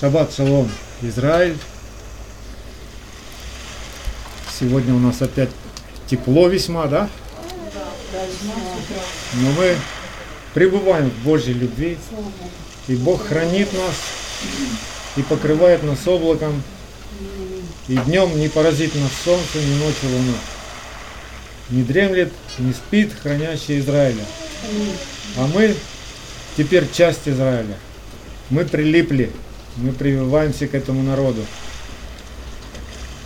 Шаббат шалом, Израиль. Сегодня у нас опять тепло весьма, да? Но мы пребываем в Божьей любви, и Бог хранит нас, и покрывает нас облаком, и днем не поразит нас солнце, ни ночью луна. Не дремлет, не спит хранящий Израиля. А мы теперь часть Израиля. Мы прилипли, мы прививаемся к этому народу.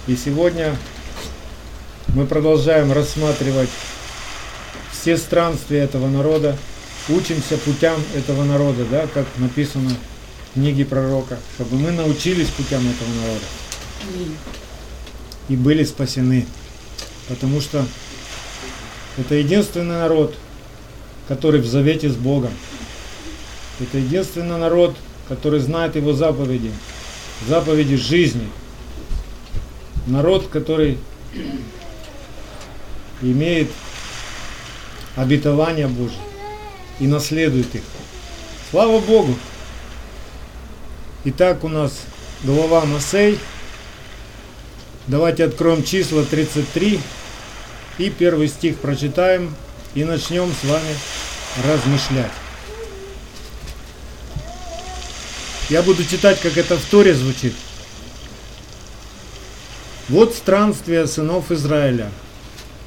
И сегодня мы продолжаем рассматривать все странствия этого народа, учимся путям этого народа, да, как написано в книге пророка, чтобы мы научились путям этого народа и были спасены. Потому что это единственный народ, который в завете с Богом. Это единственный народ, который знает его заповеди, заповеди жизни. Народ, который имеет обетование Божье и наследует их. Слава Богу! Итак, у нас глава Масей. Давайте откроем числа 33 и первый стих прочитаем и начнем с вами размышлять. Я буду читать, как это в Торе звучит. Вот странствия сынов Израиля,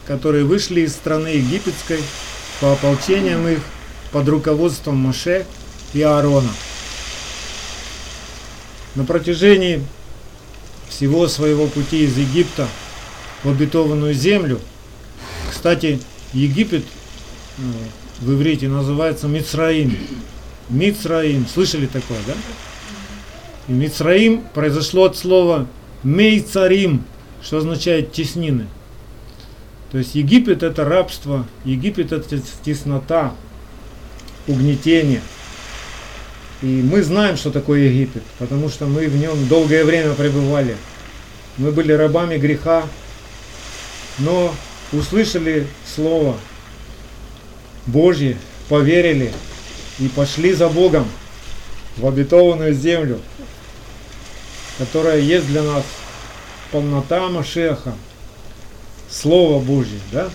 которые вышли из страны египетской по ополчениям их под руководством Моше и Аарона. На протяжении всего своего пути из Египта в обетованную землю, кстати, Египет э, в иврите называется Мицраим. Мицраим, слышали такое, да? И Мицраим произошло от слова Мейцарим, что означает теснины. То есть Египет это рабство, Египет это теснота, угнетение. И мы знаем, что такое Египет, потому что мы в нем долгое время пребывали. Мы были рабами греха, но услышали Слово Божье, поверили и пошли за Богом в обетованную землю, которая есть для нас полнота Машеха, Слово Божье, да?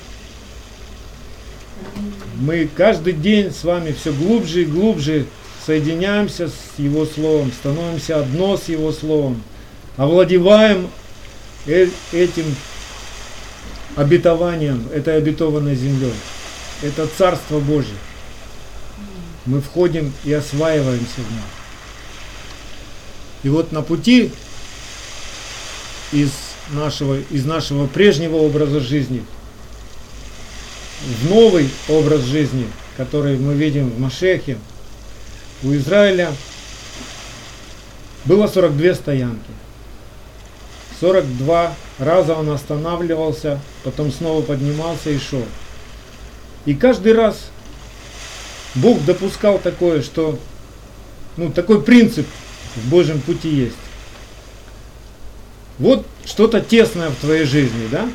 Мы каждый день с вами все глубже и глубже соединяемся с Его Словом, становимся одно с Его Словом, овладеваем э этим обетованием, этой обетованной землей. Это Царство Божье. Мы входим и осваиваемся в нем. И вот на пути из нашего, из нашего прежнего образа жизни в новый образ жизни, который мы видим в Машехе, у Израиля было 42 стоянки. 42 раза он останавливался, потом снова поднимался и шел. И каждый раз Бог допускал такое, что ну, такой принцип в Божьем пути есть. Вот что-то тесное в твоей жизни, да?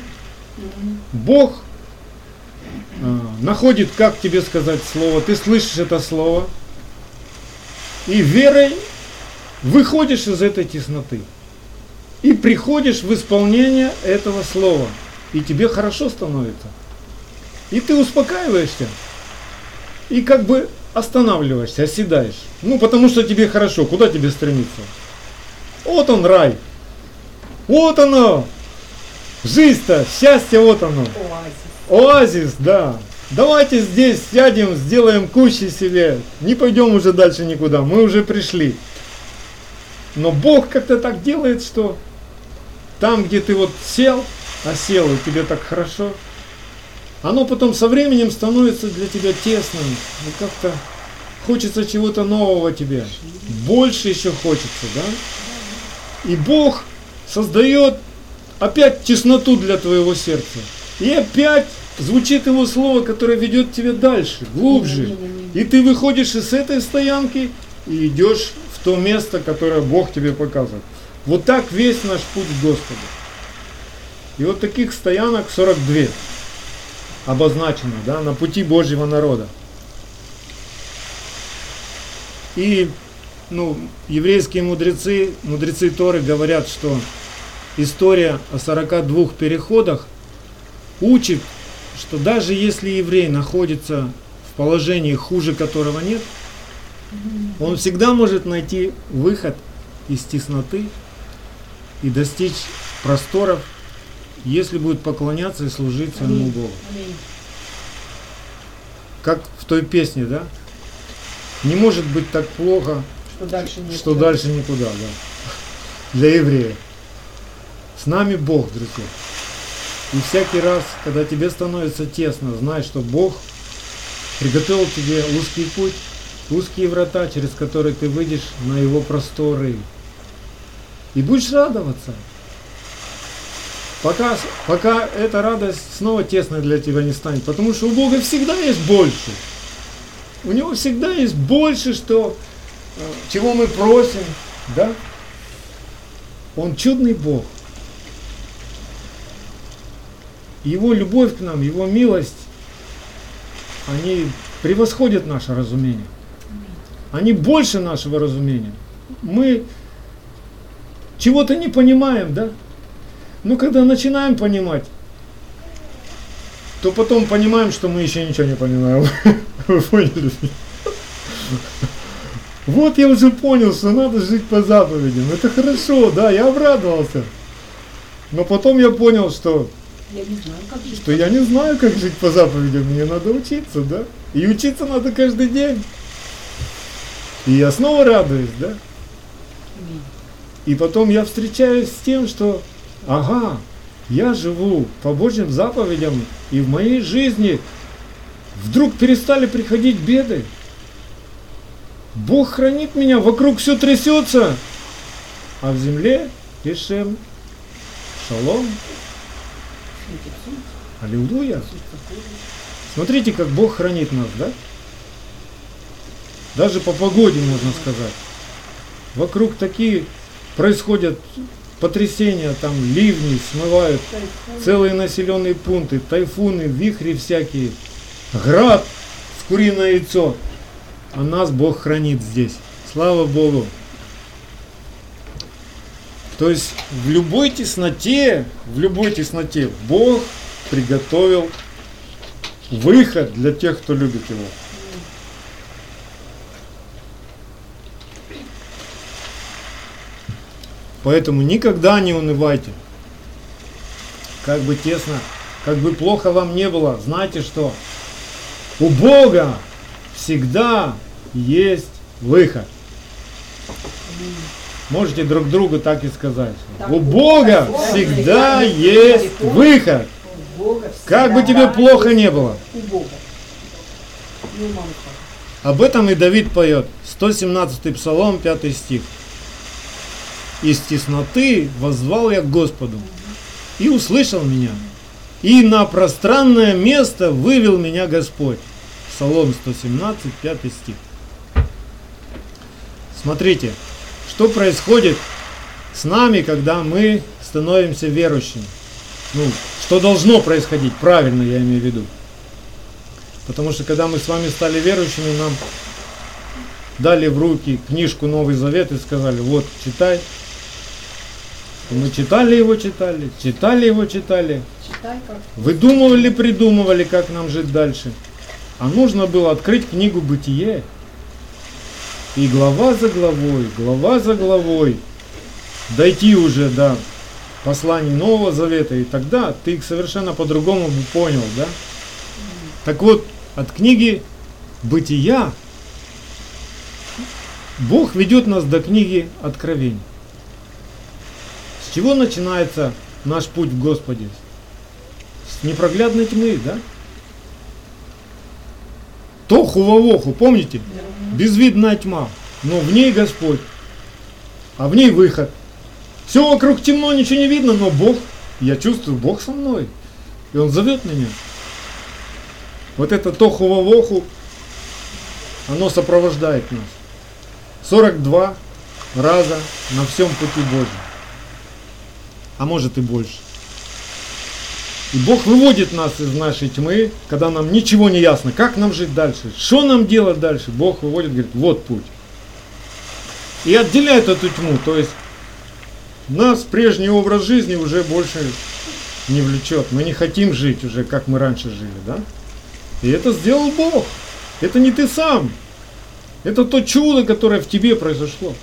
Бог э, находит, как тебе сказать слово, ты слышишь это слово, и верой выходишь из этой тесноты. И приходишь в исполнение этого слова. И тебе хорошо становится. И ты успокаиваешься. И как бы останавливаешься, оседаешь. Ну, потому что тебе хорошо. Куда тебе стремиться? Вот он рай. Вот оно. Жизнь-то, счастье вот оно. Оазис. Оазис, да. Давайте здесь сядем, сделаем кущи себе. Не пойдем уже дальше никуда. Мы уже пришли. Но Бог как-то так делает, что там, где ты вот сел, а сел и тебе так хорошо, оно потом со временем становится для тебя тесным. И как-то хочется чего-то нового тебе. Больше еще хочется, да? И Бог создает опять тесноту для твоего сердца. И опять звучит его слово, которое ведет тебя дальше, глубже. И ты выходишь из этой стоянки и идешь в то место, которое Бог тебе показывает. Вот так весь наш путь к Господу. И вот таких стоянок 42 обозначено да, на пути Божьего народа. И ну, еврейские мудрецы, мудрецы Торы говорят, что история о 42 переходах учит, что даже если еврей находится в положении, хуже которого нет, он всегда может найти выход из тесноты и достичь просторов, если будет поклоняться и служить своему Богу. Как в той песне, да? Не может быть так плохо, Что дальше нет. что дальше никуда, да. Для еврея. С нами Бог, друзья. И всякий раз, когда тебе становится тесно, знай, что Бог приготовил тебе узкий путь, узкие врата, через которые ты выйдешь на его просторы. И будешь радоваться. Пока, пока эта радость снова тесной для тебя не станет. Потому что у Бога всегда есть больше. У него всегда есть больше, что, э, чего мы просим. Да? Он чудный Бог. Его любовь к нам, Его милость, они превосходят наше разумение. Они больше нашего разумения. Мы чего-то не понимаем, да? Но когда начинаем понимать, то потом понимаем, что мы еще ничего не понимаем. Вы поняли? Вот я уже понял, что надо жить по заповедям. Это хорошо, да, я обрадовался. Но потом я понял, что, Я не знаю, как жить. что я не знаю, как жить по заповедям. Мне надо учиться, да? И учиться надо каждый день. И я снова радуюсь, да? И потом я встречаюсь с тем, что, ага, я живу по Божьим заповедям, и в моей жизни вдруг перестали приходить беды. Бог хранит меня, вокруг все трясется, а в земле Ишем, Шалом, Аллилуйя. Смотрите, как Бог хранит нас, да? Даже по погоде можно сказать. Вокруг такие происходят потрясения, там ливни смывают Тайфун. целые населенные пункты, тайфуны, вихри всякие, град с куриное яйцо. А нас Бог хранит здесь. Слава Богу. То есть в любой тесноте, в любой тесноте Бог приготовил выход для тех, кто любит Его. Поэтому никогда не унывайте. Как бы тесно, как бы плохо вам не было, знайте, что у Бога всегда есть выход. Можете друг другу так и сказать. Так, У Бога всегда есть выход. Как бы тебе плохо не было. Об этом и Давид поет. 117 Псалом, 5 стих. Из тесноты воззвал я к Господу, и услышал меня. И на пространное место вывел меня Господь. Псалом 117, 5 стих. Смотрите, что происходит с нами, когда мы становимся верующими. Ну, что должно происходить, правильно я имею в виду. Потому что когда мы с вами стали верующими, нам дали в руки книжку Новый Завет и сказали, вот, читай. И мы читали его, читали, читали его, читали. Выдумывали, придумывали, как нам жить дальше. А нужно было открыть книгу Бытие. И глава за главой, глава за главой дойти уже до посланий Нового Завета. И тогда ты их совершенно по-другому бы понял, да? Так вот, от книги Бытия Бог ведет нас до книги Откровений. С чего начинается наш путь в Господе? С непроглядной тьмы, да? Тоху вовоху, помните? Безвидная тьма, но в ней Господь, а в ней выход. Все вокруг темно, ничего не видно, но Бог, я чувствую, Бог со мной. И Он зовет меня. Вот это тоху вовоху, оно сопровождает нас. 42 раза на всем пути Божьем. А может и больше. И Бог выводит нас из нашей тьмы, когда нам ничего не ясно, как нам жить дальше, что нам делать дальше. Бог выводит, говорит, вот путь. и отделяет эту тьму. То есть нас прежний образ жизни уже больше не влечет. Мы не хотим жить уже, как мы раньше жили, да? И это сделал Бог. Это не ты сам. Это то чудо, которое в тебе произошло.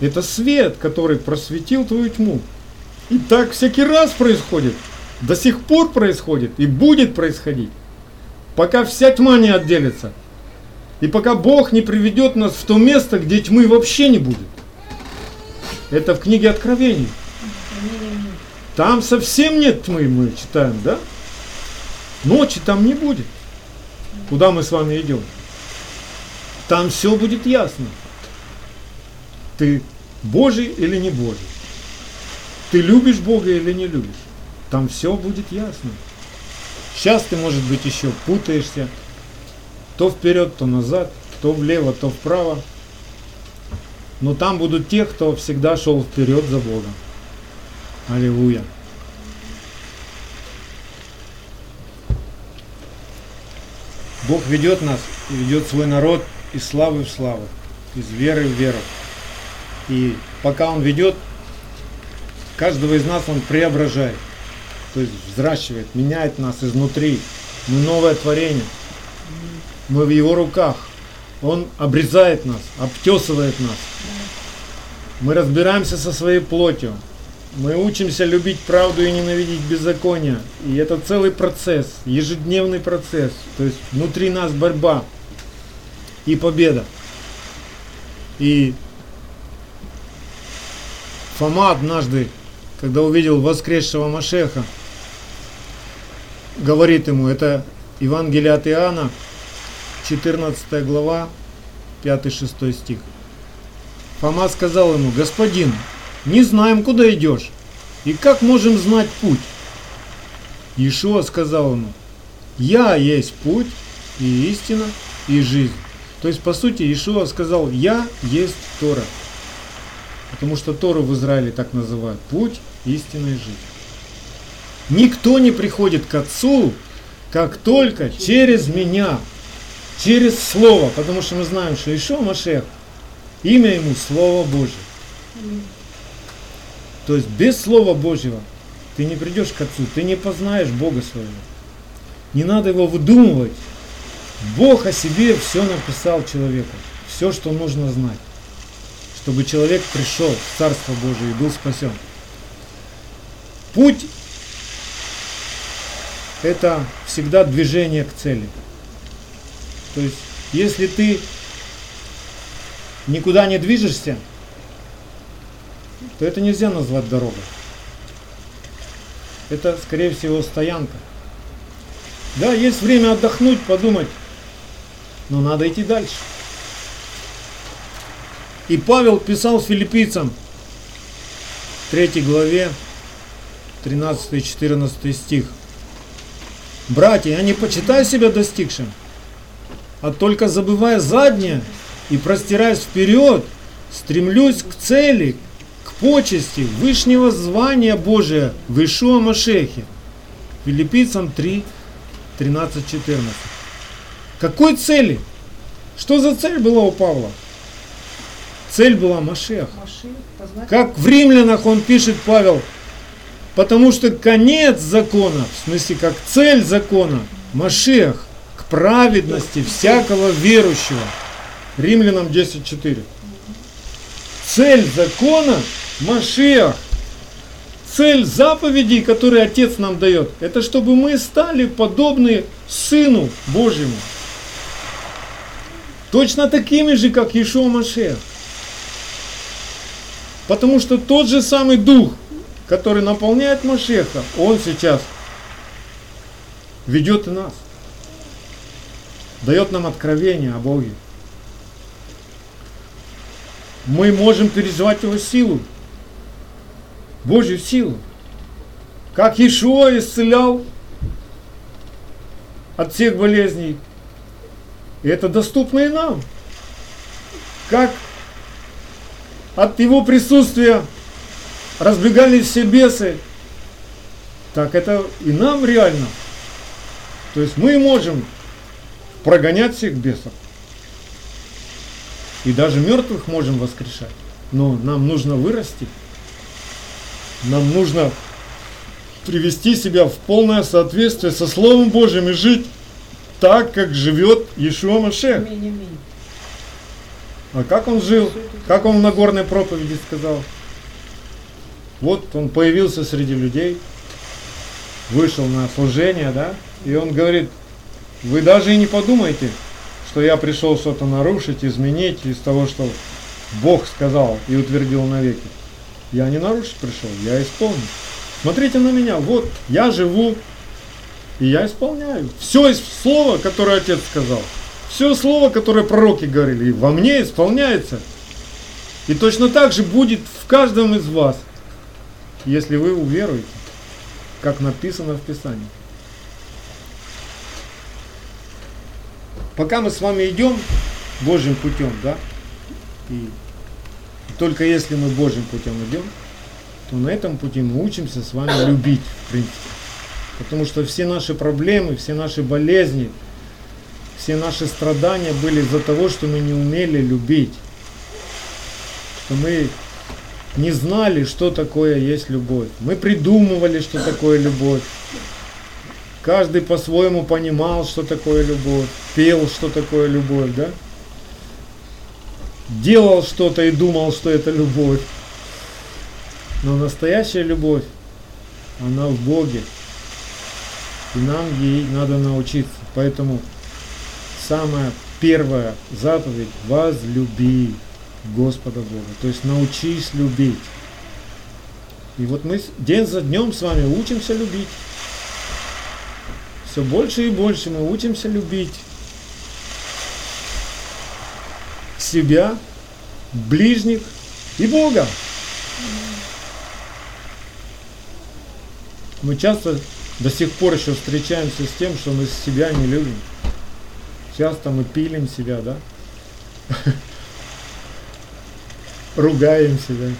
Это свет, который просветил твою тьму. И так всякий раз происходит. До сих пор происходит и будет происходить. Пока вся тьма не отделится. И пока Бог не приведет нас в то место, где тьмы вообще не будет. Это в книге Откровений. Там совсем нет тьмы, мы читаем, да? Ночи там не будет. Куда мы с вами идем? Там все будет ясно. Ты Божий или не Божий? Ты любишь Бога или не любишь? Там все будет ясно. Сейчас ты, может быть, еще путаешься. То вперед, то назад, то влево, то вправо. Но там будут те, кто всегда шел вперед за Богом. Аллилуйя. Бог ведет нас и ведет свой народ из славы в славу, из веры в веру. И пока Он ведет, каждого из нас Он преображает, то есть взращивает, меняет нас изнутри. Мы новое творение. Мы в Его руках. Он обрезает нас, обтесывает нас. Мы разбираемся со своей плотью. Мы учимся любить правду и ненавидеть беззаконие. И это целый процесс, ежедневный процесс. То есть внутри нас борьба и победа. И Фома однажды, когда увидел воскресшего Машеха, говорит ему, это Евангелие от Иоанна, 14 глава, 5-6 стих. Фома сказал ему, господин, не знаем, куда идешь, и как можем знать путь? Иешуа сказал ему, я есть путь и истина и жизнь. То есть, по сути, Иешуа сказал, я есть Тора. Потому что Тору в Израиле так называют, путь, истина и жизнь. Никто не приходит к Отцу, как только через меня, через Слово, потому что мы знаем, что Ишо Машех, имя ему Слово Божье. То есть без Слова Божьего ты не придешь к Отцу, ты не познаешь Бога своего. Не надо его выдумывать. Бог о себе все написал человеку, все, что нужно знать, чтобы человек пришел в Царство Божие и был спасен. Путь – это всегда движение к цели. То есть, если ты никуда не движешься, то это нельзя назвать дорогой. Это, скорее всего, стоянка. Да, есть время отдохнуть, подумать, но надо идти дальше. И Павел писал филиппийцам, 3 главе, 13-14 стих. Братья, я не почитаю себя достигшим, а только забывая заднее и простираясь вперед, стремлюсь к цели, почести Вышнего звания Божия в Ишуа Машехе. Филиппийцам 3, 13, 14. Какой цели? Что за цель была у Павла? Цель была Машех. Как в римлянах он пишет, Павел, потому что конец закона, в смысле как цель закона, Машех, к праведности всякого верующего. Римлянам 10.4. Цель закона Машех. Цель заповедей, которые Отец нам дает, это чтобы мы стали подобны Сыну Божьему. Точно такими же, как Ишуа Машех. Потому что тот же самый Дух, который наполняет Машеха, он сейчас ведет и нас. Дает нам откровение о Боге. Мы можем переживать Его силу. Божью силу. Как Ишуа исцелял от всех болезней. И это доступно и нам. Как от его присутствия разбегались все бесы, так это и нам реально. То есть мы можем прогонять всех бесов. И даже мертвых можем воскрешать. Но нам нужно вырасти. Нам нужно привести себя в полное соответствие со Словом Божьим и жить так, как живет. Аминь, аминь. А как он жил? Как он в Нагорной проповеди сказал? Вот он появился среди людей, вышел на служение, да, и он говорит, вы даже и не подумайте, что я пришел что-то нарушить, изменить из того, что Бог сказал и утвердил навеки. Я не нарушить пришел, я исполню. Смотрите на меня, вот, я живу, и я исполняю. Все из слова, которое Отец сказал. Все слово, которое пророки говорили, во мне исполняется. И точно так же будет в каждом из вас, если вы уверуете, как написано в Писании. Пока мы с вами идем Божьим путем, да, и только если мы Божьим путем идем, то на этом пути мы учимся с вами любить, в принципе. Потому что все наши проблемы, все наши болезни, все наши страдания были из-за того, что мы не умели любить. Что мы не знали, что такое есть любовь. Мы придумывали, что такое любовь. Каждый по-своему понимал, что такое любовь, пел, что такое любовь, да? Делал что-то и думал, что это любовь. Но настоящая любовь, она в Боге. И нам ей надо научиться. Поэтому самая первая заповедь – возлюби Господа Бога. То есть научись любить. И вот мы день за днем с вами учимся любить. Все больше и больше мы учимся любить себя, ближних и Бога. Мы часто до сих пор еще встречаемся с тем, что мы себя не любим. Часто мы пилим себя, да? Ругаем себя.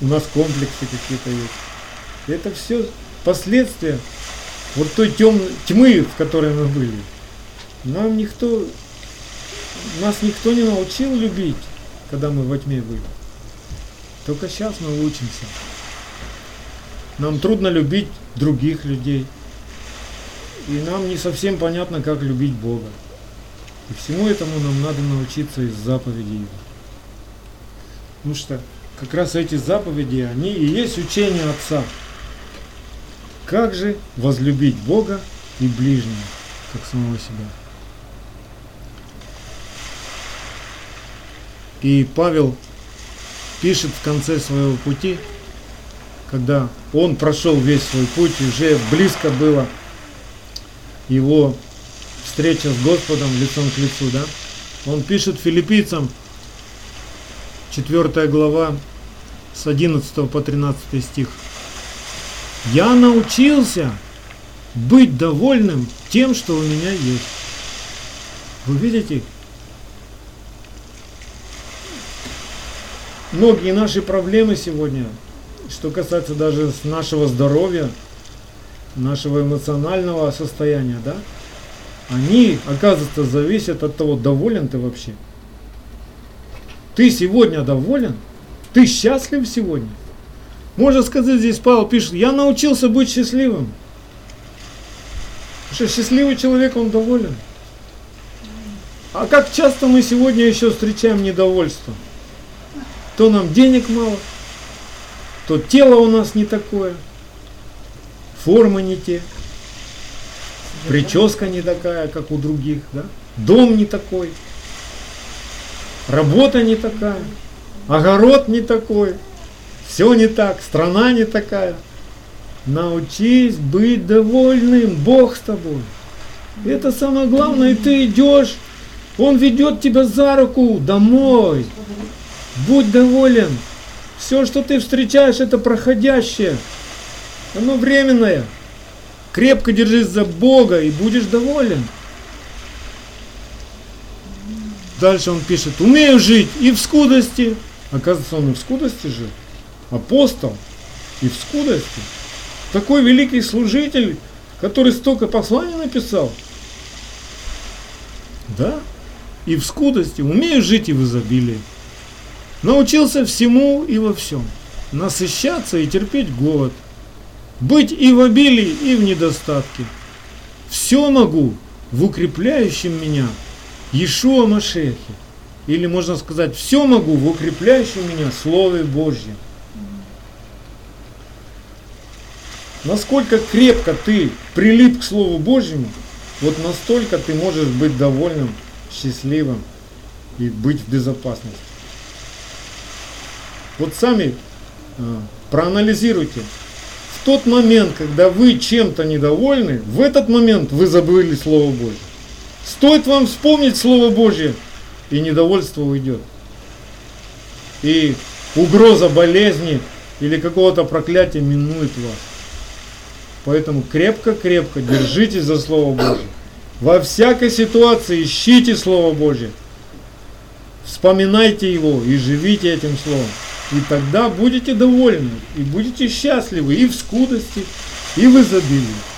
У нас комплексы какие-то есть. Это все последствия вот той тем, тьмы, в которой мы были. Нам никто, нас никто не научил любить, когда мы во тьме были. Только сейчас мы учимся. Нам трудно любить других людей. И нам не совсем понятно, как любить Бога. И всему этому нам надо научиться из заповедей Его. Потому что как раз эти заповеди, они и есть учение Отца. Как же возлюбить Бога и ближнего, как самого себя? И Павел пишет в конце своего пути, когда он прошел весь свой путь, уже близко было его встреча с Господом лицом к лицу, да? Он пишет филиппийцам, 4 глава, с 11 по 13 стих. Я научился быть довольным тем, что у меня есть. Вы видите? Многие наши проблемы сегодня, что касается даже нашего здоровья, нашего эмоционального состояния, да, они, оказывается, зависят от того, доволен ты вообще. Ты сегодня доволен? Ты счастлив сегодня? Можно сказать, здесь Павел пишет, я научился быть счастливым. Потому что счастливый человек, он доволен. А как часто мы сегодня еще встречаем недовольство? То нам денег мало, то тело у нас не такое, формы не те, прическа не такая, как у других, да? дом не такой, работа не такая, огород не такой, все не так, страна не такая. Научись быть довольным, Бог с тобой. Это самое главное, и ты идешь, Он ведет тебя за руку домой. Будь доволен. Все, что ты встречаешь, это проходящее. Оно временное. Крепко держись за Бога и будешь доволен. Дальше он пишет, умею жить и в скудости. Оказывается, он и в скудости жил апостол и в скудости. Такой великий служитель, который столько посланий написал. Да, и в скудости, умею жить и в изобилии. Научился всему и во всем. Насыщаться и терпеть голод. Быть и в обилии, и в недостатке. Все могу в укрепляющем меня Иешуа Машехе. Или можно сказать, все могу в укрепляющем меня Слове Божьем. Насколько крепко ты прилип к Слову Божьему, вот настолько ты можешь быть довольным, счастливым и быть в безопасности. Вот сами э, проанализируйте. В тот момент, когда вы чем-то недовольны, в этот момент вы забыли Слово Божье. Стоит вам вспомнить Слово Божье, и недовольство уйдет. И угроза болезни или какого-то проклятия минует вас. Поэтому крепко-крепко держитесь за Слово Божье. Во всякой ситуации ищите Слово Божье. Вспоминайте его и живите этим Словом. И тогда будете довольны, и будете счастливы и в скудости, и в изобилии.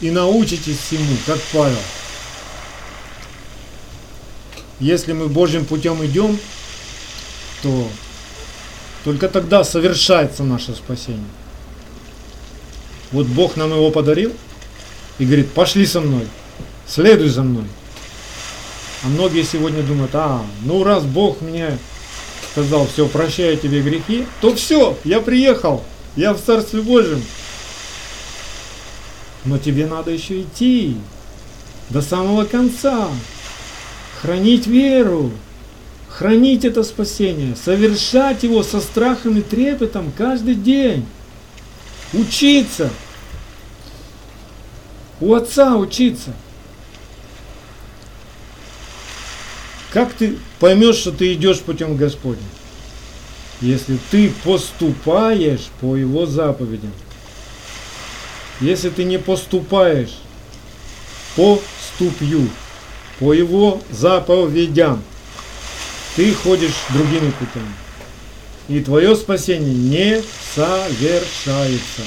И научитесь всему, как Павел. Если мы Божьим путем идем, то только тогда совершается наше спасение. Вот Бог нам его подарил и говорит, пошли со мной, следуй за мной. А многие сегодня думают, а, ну раз Бог мне сказал, все, прощаю тебе грехи, то все, я приехал, я в Царстве Божьем. Но тебе надо еще идти до самого конца, хранить веру, хранить это спасение, совершать его со страхом и трепетом каждый день, учиться, у Отца учиться. Как ты поймешь, что ты идешь путем Господним? Если ты поступаешь по Его заповедям. Если ты не поступаешь по ступью, по Его заповедям, ты ходишь другими путями. И твое спасение не совершается.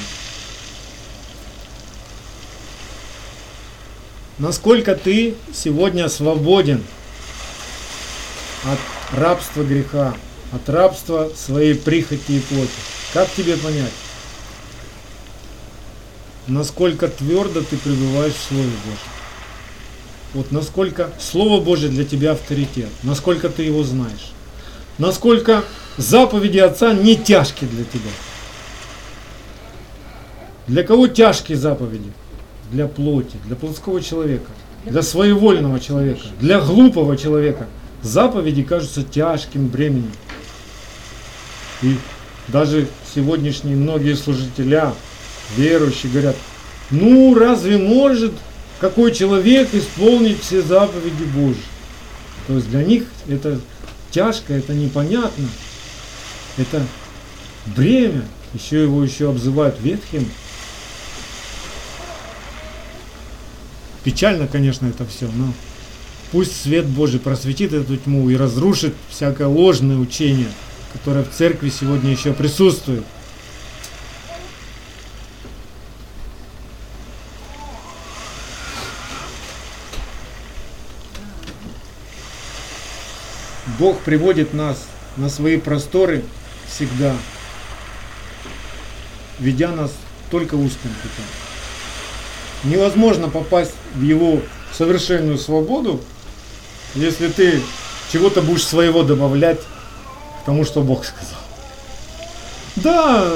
Насколько ты сегодня свободен от рабства греха, от рабства своей прихоти и плоти. Как тебе понять? Насколько твердо ты пребываешь в Слове Божьем. Вот насколько Слово Божье для тебя авторитет, насколько ты его знаешь, насколько заповеди Отца не тяжкие для тебя. Для кого тяжкие заповеди? Для плоти, для плотского человека, для своевольного человека, для глупого человека – заповеди кажутся тяжким бременем. И даже сегодняшние многие служителя, верующие, говорят, ну разве может какой человек исполнить все заповеди Божьи? То есть для них это тяжко, это непонятно, это бремя, еще его еще обзывают ветхим. Печально, конечно, это все, но Пусть свет Божий просветит эту тьму и разрушит всякое ложное учение, которое в церкви сегодня еще присутствует. Бог приводит нас на свои просторы всегда, ведя нас только узким путем. Невозможно попасть в Его совершенную свободу, если ты чего-то будешь своего добавлять к тому, что Бог сказал. Да,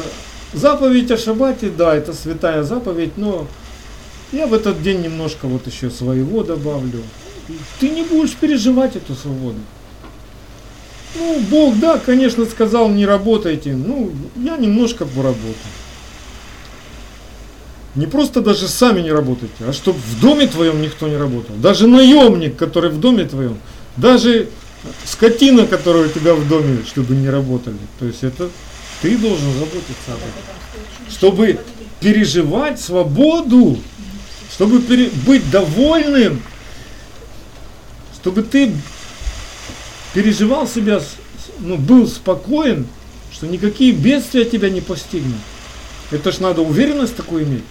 заповедь о шаббате, да, это святая заповедь, но я в этот день немножко вот еще своего добавлю. Ты не будешь переживать эту свободу. Ну, Бог, да, конечно, сказал, не работайте. Ну, я немножко поработаю. Не просто даже сами не работайте, а чтобы в доме твоем никто не работал. Даже наемник, который в доме твоем, даже скотина, которая у тебя в доме, чтобы не работали. То есть это ты должен заботиться об этом. Чтобы переживать свободу, чтобы пере, быть довольным, чтобы ты переживал себя, ну, был спокоен, что никакие бедствия тебя не постигнут. Это ж надо уверенность такую иметь.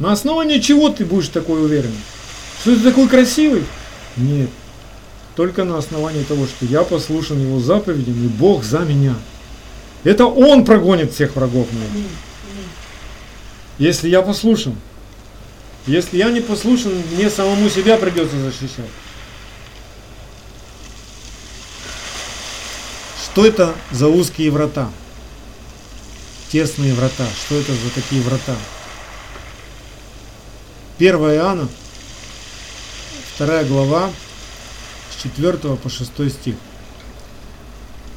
На основании чего ты будешь такой уверен? Что ты такой красивый? Нет. Только на основании того, что я послушан его заповедям, и Бог за меня. Это Он прогонит всех врагов моих. Если я послушан. Если я не послушан, мне самому себя придется защищать. Что это за узкие врата? Тесные врата. Что это за такие врата? 1 Иоанна, 2 глава, с 4 по 6 стих.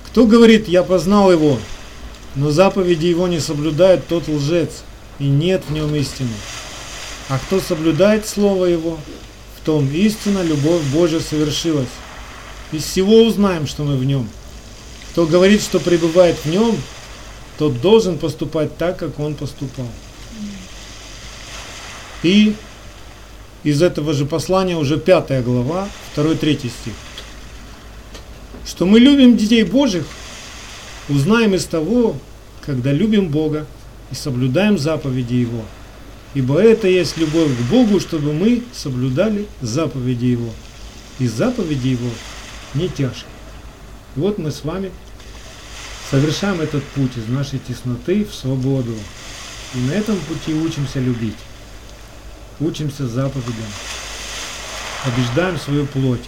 Кто говорит, я познал его, но заповеди его не соблюдает, тот лжец, и нет в нем истины. А кто соблюдает слово его, в том истина, любовь Божья совершилась. Из всего узнаем, что мы в нем. Кто говорит, что пребывает в нем, тот должен поступать так, как он поступал. И из этого же послания уже пятая глава, второй третий стих. Что мы любим детей Божьих, узнаем из того, когда любим Бога и соблюдаем заповеди Его. Ибо это есть любовь к Богу, чтобы мы соблюдали заповеди Его. И заповеди Его не тяжкие. Вот мы с вами совершаем этот путь из нашей тесноты в свободу. И на этом пути учимся любить учимся заповедям, побеждаем свою плоть.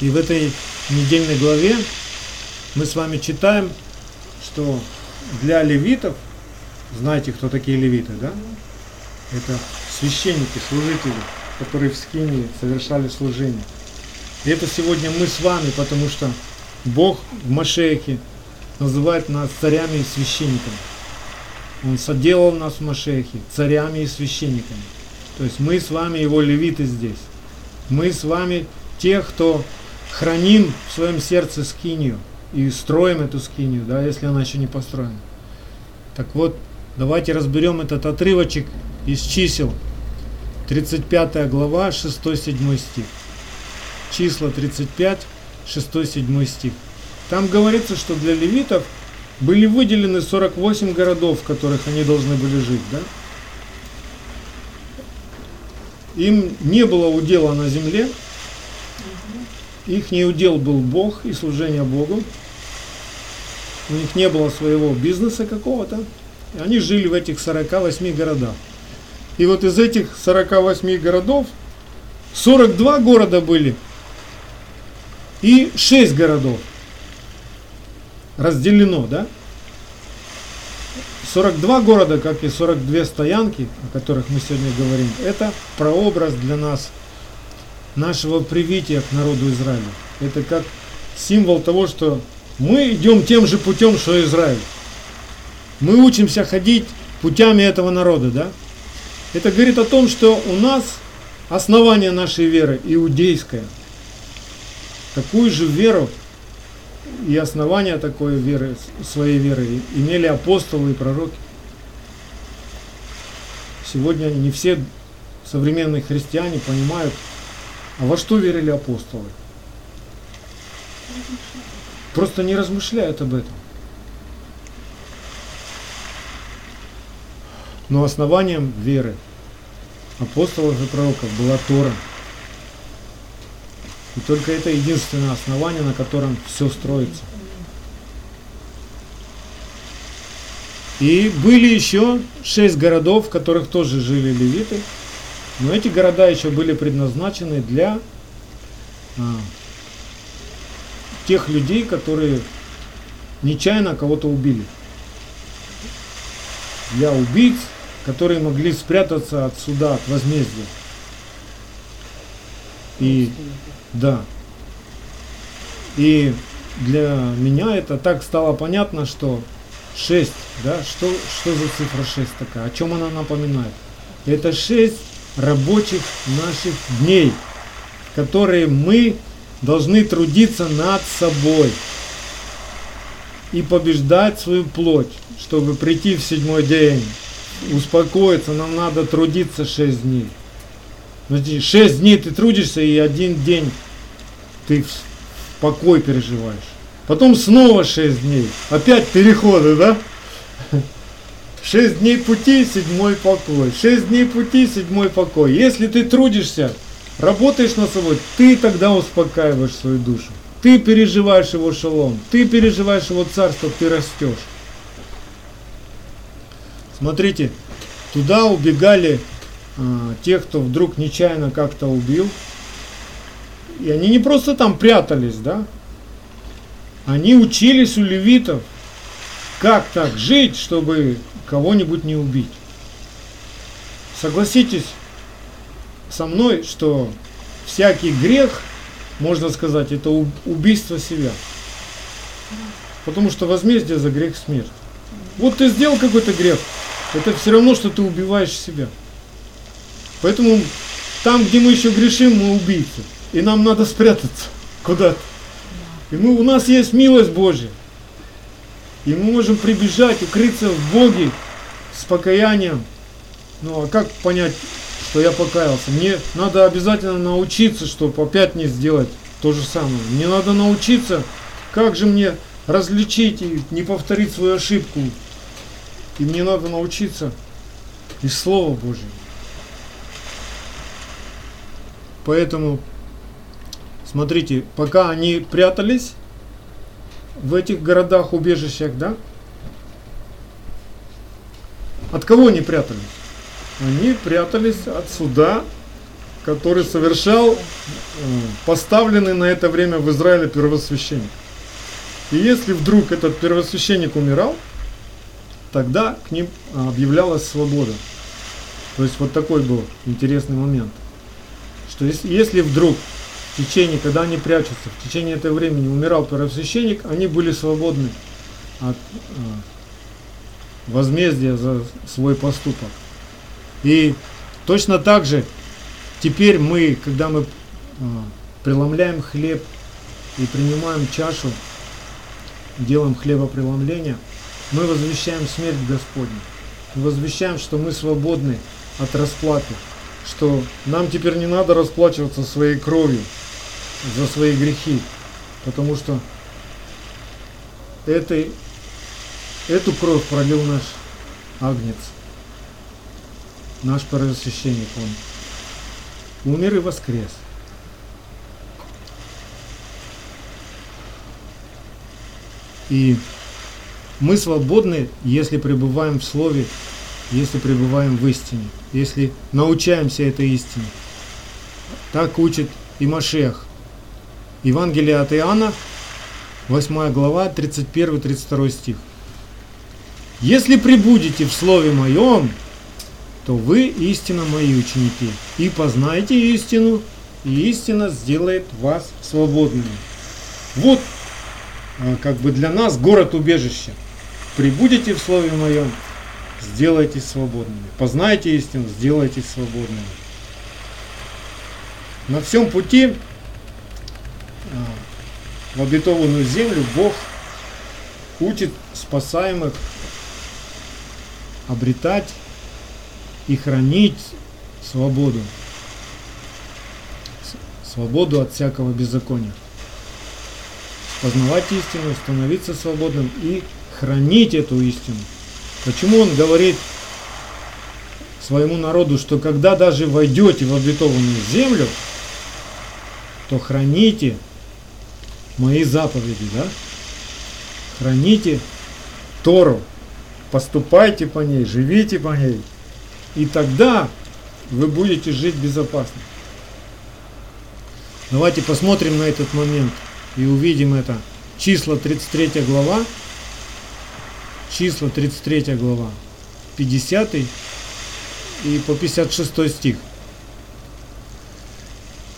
И в этой недельной главе мы с вами читаем, что для левитов, знаете, кто такие левиты, да? Это священники, служители, которые в Скинии совершали служение. И это сегодня мы с вами, потому что Бог в Машехе называет нас царями и священниками. Он соделал нас в Машехе царями и священниками. То есть мы с вами его левиты здесь. Мы с вами те, кто храним в своем сердце скинию и строим эту скинию, да, если она еще не построена. Так вот, давайте разберем этот отрывочек из чисел. 35 глава, 6-7 стих. Числа 35, 6-7 стих. Там говорится, что для левитов – были выделены 48 городов, в которых они должны были жить, да? Им не было удела на земле, их не удел был Бог и служение Богу. У них не было своего бизнеса какого-то. Они жили в этих 48 городах. И вот из этих 48 городов 42 города были и 6 городов разделено, да? 42 города, как и 42 стоянки, о которых мы сегодня говорим, это прообраз для нас нашего привития к народу Израиля. Это как символ того, что мы идем тем же путем, что Израиль. Мы учимся ходить путями этого народа, да? Это говорит о том, что у нас основание нашей веры иудейское. Такую же веру и основания такой веры, своей веры имели апостолы и пророки. Сегодня не все современные христиане понимают, а во что верили апостолы. Просто не размышляют об этом. Но основанием веры апостолов и пророков была Тора – и только это единственное основание, на котором все строится. И были еще шесть городов, в которых тоже жили левиты. Но эти города еще были предназначены для а, тех людей, которые нечаянно кого-то убили. Для убийц, которые могли спрятаться от суда, от возмездия. И да. И для меня это так стало понятно, что 6, да, что, что за цифра 6 такая, о чем она напоминает? Это 6 рабочих наших дней, которые мы должны трудиться над собой и побеждать свою плоть, чтобы прийти в седьмой день, успокоиться, нам надо трудиться 6 дней. Смотри, 6 дней ты трудишься, и один день ты в покой переживаешь. Потом снова 6 дней. Опять переходы, да? Шесть дней пути, седьмой покой. Шесть дней пути, седьмой покой. Если ты трудишься, работаешь над собой, ты тогда успокаиваешь свою душу. Ты переживаешь его шалом, ты переживаешь его царство, ты растешь. Смотрите, туда убегали а, те, кто вдруг нечаянно как-то убил. И они не просто там прятались, да? Они учились у левитов, как так жить, чтобы кого-нибудь не убить. Согласитесь со мной, что всякий грех, можно сказать, это убийство себя. Потому что возмездие за грех смерть. Вот ты сделал какой-то грех, это все равно, что ты убиваешь себя. Поэтому там, где мы еще грешим, мы убийцы. И нам надо спрятаться куда-то. И мы, у нас есть милость Божья. И мы можем прибежать, укрыться в Боге с покаянием. Ну а как понять, что я покаялся? Мне надо обязательно научиться, чтобы опять не сделать то же самое. Мне надо научиться, как же мне различить и не повторить свою ошибку. И мне надо научиться из Слова Божьего. Поэтому, смотрите, пока они прятались в этих городах, убежищах, да? От кого они прятались? Они прятались от суда, который совершал э, поставленный на это время в Израиле первосвященник. И если вдруг этот первосвященник умирал, тогда к ним объявлялась свобода. То есть вот такой был интересный момент. Что если, вдруг в течение, когда они прячутся, в течение этого времени умирал первосвященник, они были свободны от э, возмездия за свой поступок. И точно так же теперь мы, когда мы э, преломляем хлеб и принимаем чашу, делаем хлебопреломление – мы возвещаем смерть Господню. Мы возвещаем, что мы свободны от расплаты, что нам теперь не надо расплачиваться своей кровью за свои грехи, потому что этой, эту кровь пролил наш Агнец, наш первосвященник, он умер и воскрес. И мы свободны, если пребываем в Слове, если пребываем в истине, если научаемся этой истине. Так учит и Машех. Евангелие от Иоанна, 8 глава, 31-32 стих. «Если прибудете в Слове Моем, то вы истинно мои ученики, и познаете истину, и истина сделает вас свободными». Вот э, как бы для нас город-убежище – прибудете в Слове Моем, сделайтесь свободными. Познайте истину, сделайтесь свободными. На всем пути а, в обетованную землю Бог учит спасаемых обретать и хранить свободу. Свободу от всякого беззакония. Познавать истину, становиться свободным и хранить эту истину. Почему он говорит своему народу, что когда даже войдете в обетованную землю, то храните мои заповеди, да? Храните Тору, поступайте по ней, живите по ней, и тогда вы будете жить безопасно. Давайте посмотрим на этот момент и увидим это. Числа 33 глава, числа 33 глава, 50 и по 56 стих.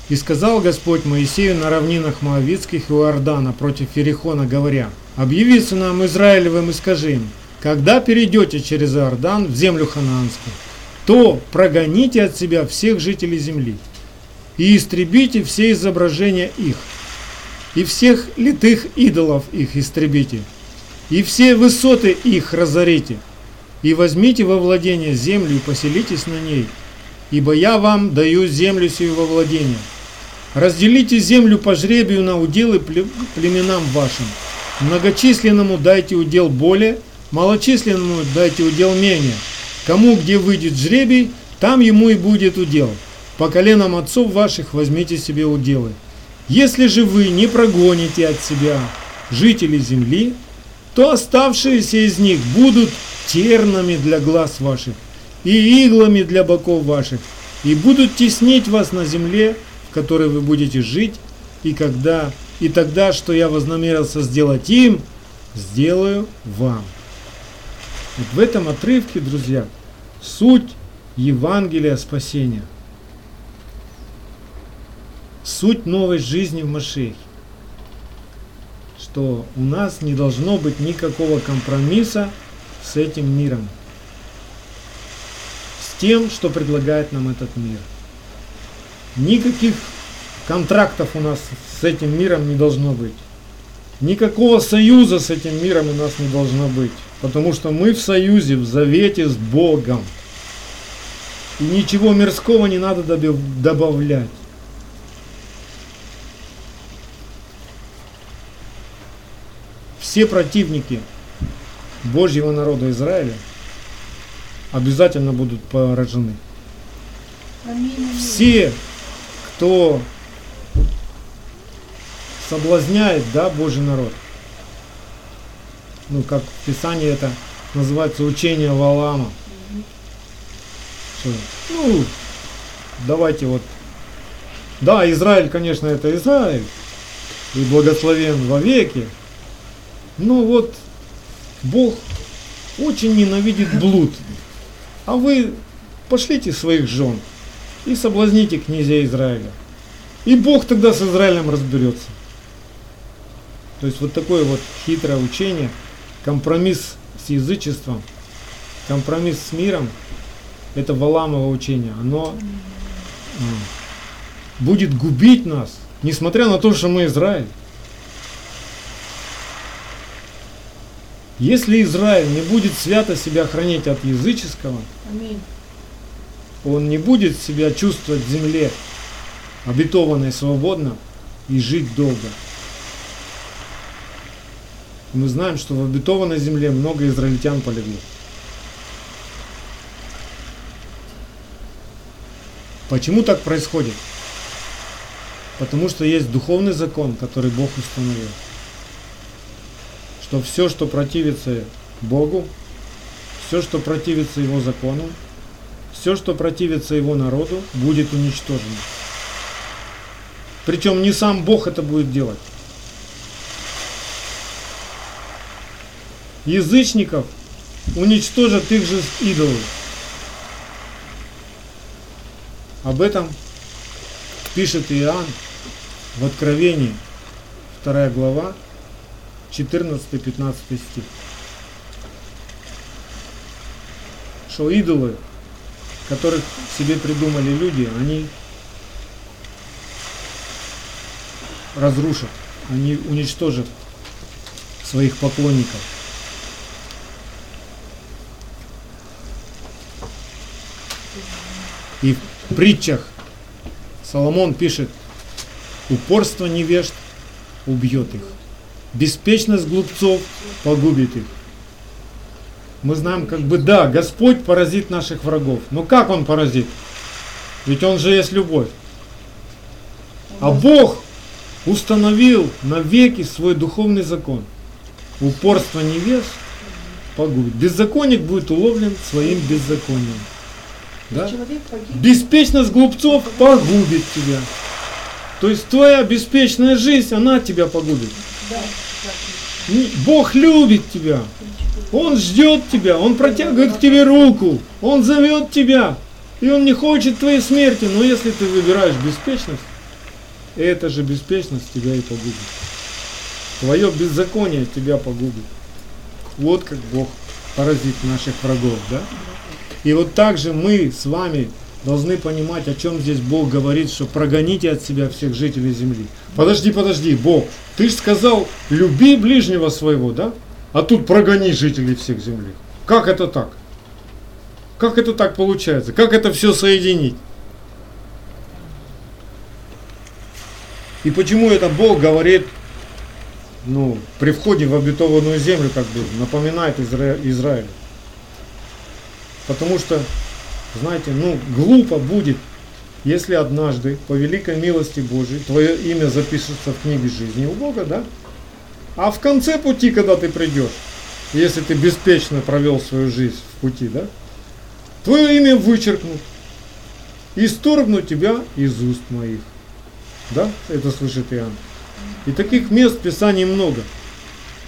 «И сказал Господь Моисею на равнинах Моавицких и Иордана против Ферихона, говоря, «Объяви сынам Израилевым и скажи им, когда перейдете через Иордан в землю ханаанскую, то прогоните от себя всех жителей земли и истребите все изображения их, и всех литых идолов их истребите, и все высоты их разорите, и возьмите во владение землю и поселитесь на ней, ибо я вам даю землю сию во владение. Разделите землю по жребию на уделы племенам вашим, многочисленному дайте удел более, малочисленному дайте удел менее. Кому где выйдет жребий, там ему и будет удел. По коленам отцов ваших возьмите себе уделы. Если же вы не прогоните от себя жителей земли, то оставшиеся из них будут тернами для глаз ваших и иглами для боков ваших, и будут теснить вас на земле, в которой вы будете жить, и когда и тогда, что я вознамерился сделать им, сделаю вам. Вот в этом отрывке, друзья, суть Евангелия спасения. Суть новой жизни в Машехе. Что у нас не должно быть никакого компромисса с этим миром. С тем, что предлагает нам этот мир. Никаких контрактов у нас с этим миром не должно быть. Никакого союза с этим миром у нас не должно быть. Потому что мы в союзе, в завете с Богом. И ничего мирского не надо добавлять. Все противники Божьего народа Израиля обязательно будут поражены. Все, кто соблазняет, да, Божий народ. Ну, как в Писании это называется учение Валаама. Что, ну, давайте вот. Да, Израиль, конечно, это Израиль. И благословен вовеки. Но вот Бог очень ненавидит блуд. А вы пошлите своих жен и соблазните князя Израиля. И Бог тогда с Израилем разберется. То есть вот такое вот хитрое учение, компромисс с язычеством, компромисс с миром, это Валамово учение, оно будет губить нас, несмотря на то, что мы Израиль. Если Израиль не будет свято себя хранить от языческого, он не будет себя чувствовать в земле, обетованной свободно и жить долго. Мы знаем, что в обетованной земле много израильтян полегло. Почему так происходит? Потому что есть духовный закон, который Бог установил что все, что противится Богу, все, что противится Его закону, все, что противится Его народу, будет уничтожено. Причем не сам Бог это будет делать. Язычников уничтожат их же идолы. Об этом пишет Иоанн в Откровении, 2 глава, 14-15 стих. Что идолы, которых себе придумали люди, они разрушат, они уничтожат своих поклонников. И в притчах Соломон пишет, упорство невежд убьет их. Беспечность глупцов погубит их. Мы знаем, как бы, да, Господь поразит наших врагов. Но как Он поразит? Ведь Он же есть любовь. А Бог установил навеки свой духовный закон. Упорство невест погубит. Беззаконник будет уловлен своим беззаконием. Да? Беспечность глупцов погубит тебя. То есть твоя беспечная жизнь, она тебя погубит. Бог любит тебя. Он ждет тебя, Он протягивает к тебе руку, Он зовет тебя. И Он не хочет твоей смерти, но если ты выбираешь беспечность, эта же беспечность тебя и погубит. Твое беззаконие тебя погубит. Вот как Бог поразит наших врагов, да? И вот так же мы с вами должны понимать, о чем здесь Бог говорит, что прогоните от себя всех жителей земли. Подожди, подожди, Бог, ты же сказал, люби ближнего своего, да? А тут прогони жителей всех земли. Как это так? Как это так получается? Как это все соединить? И почему это Бог говорит ну, при входе в обетованную землю как бы напоминает Изра... Израилю. Потому что, знаете, ну, глупо будет, если однажды, по великой милости Божией, твое имя запишется в книге жизни у Бога, да? А в конце пути, когда ты придешь, если ты беспечно провел свою жизнь в пути, да? Твое имя вычеркнут. И сторгнут тебя из уст моих. Да? Это слышит Иоанн. И таких мест в Писании много.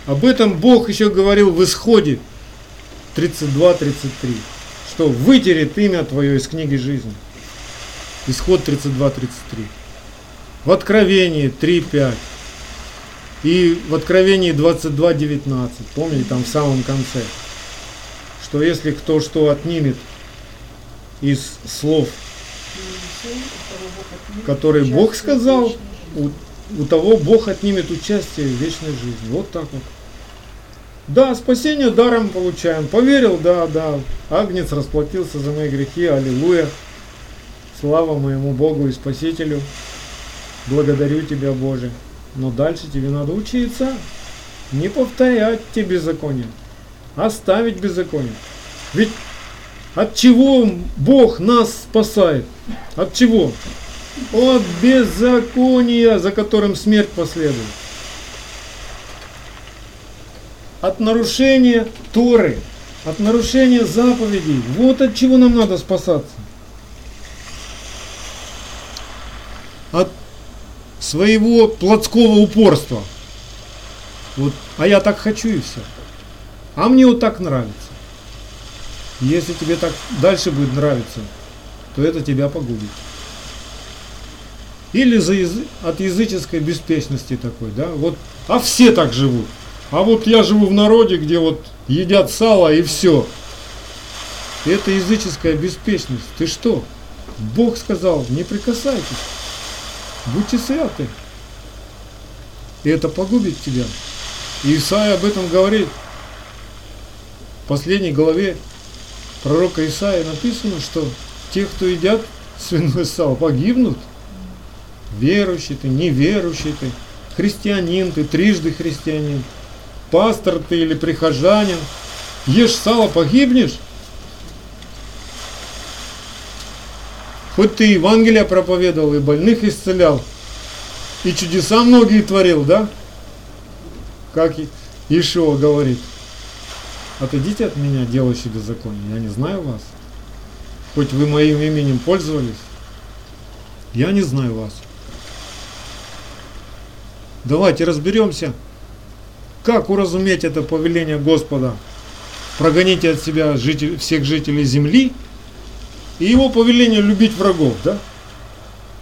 Об этом Бог еще говорил в Исходе 32-33, что вытерет имя твое из книги жизни. Исход 32-33. В Откровении 3-5. И в Откровении 22.19, помните, там в самом конце, что если кто что отнимет из слов, которые Бог сказал, у, у того Бог отнимет участие в вечной жизни. Вот так вот. Да, спасение даром получаем. Поверил, да, да. Агнец расплатился за мои грехи. Аллилуйя. Слава моему Богу и Спасителю. Благодарю Тебя, Боже. Но дальше тебе надо учиться. Не повторять те беззакония. Оставить беззаконие. Ведь от чего Бог нас спасает? От чего? От беззакония, за которым смерть последует. От нарушения Торы, от нарушения заповедей. Вот от чего нам надо спасаться. От своего плотского упорства. Вот, а я так хочу и все. А мне вот так нравится. Если тебе так дальше будет нравиться, то это тебя погубит. Или за язы... от языческой беспечности такой, да, вот, а все так живут. А вот я живу в народе, где вот едят сало и все. Это языческая беспечность. Ты что? Бог сказал, не прикасайтесь. Будьте святы. И это погубит тебя. И Исаия об этом говорит. В последней главе пророка Исаия написано, что те, кто едят свиной сало, погибнут. Верующий ты, неверующий ты, христианин ты, трижды христианин, пастор ты или прихожанин. Ешь сало, погибнешь. Хоть ты Евангелие проповедовал и больных исцелял, и чудеса многие творил, да? Как Ишуа говорит. Отойдите от меня, делающие беззаконие. Я не знаю вас. Хоть вы моим именем пользовались, я не знаю вас. Давайте разберемся, как уразуметь это повеление Господа. Прогоните от себя житель, всех жителей земли – и его повеление любить врагов, да?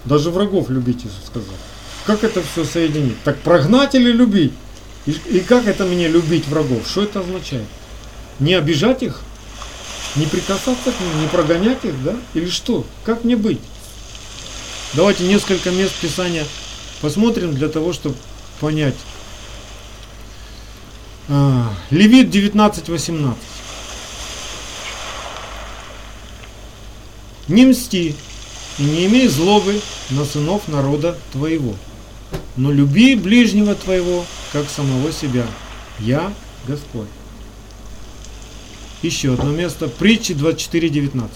Даже врагов любить, Иисус сказал. Как это все соединить? Так прогнать или любить? И, и как это мне любить врагов? Что это означает? Не обижать их? Не прикасаться к ним? Не прогонять их, да? Или что? Как мне быть? Давайте несколько мест Писания посмотрим для того, чтобы понять. А, Левит 19.18. Не мсти и не имей злобы на сынов народа твоего, но люби ближнего твоего, как самого себя. Я Господь. Еще одно место. Притчи 24.19.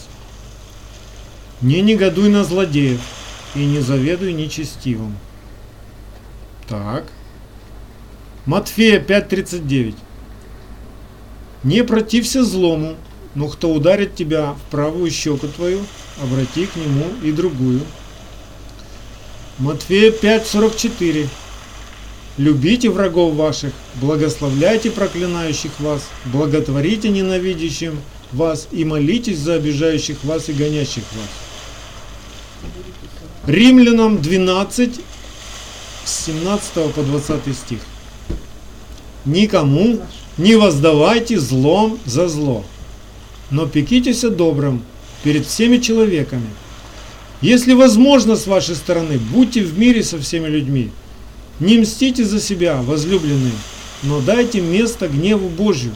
Не негодуй на злодеев и не заведуй нечестивым. Так. Матфея 5.39. Не протився злому, но кто ударит тебя в правую щеку твою, обрати к нему и другую. Матфея 5.44 Любите врагов ваших, благословляйте проклинающих вас, благотворите ненавидящим вас и молитесь за обижающих вас и гонящих вас. Римлянам 12, с 17 по 20 стих. Никому не воздавайте злом за зло но пекитесь о добром перед всеми человеками. Если возможно с вашей стороны, будьте в мире со всеми людьми. Не мстите за себя, возлюбленные, но дайте место гневу Божью.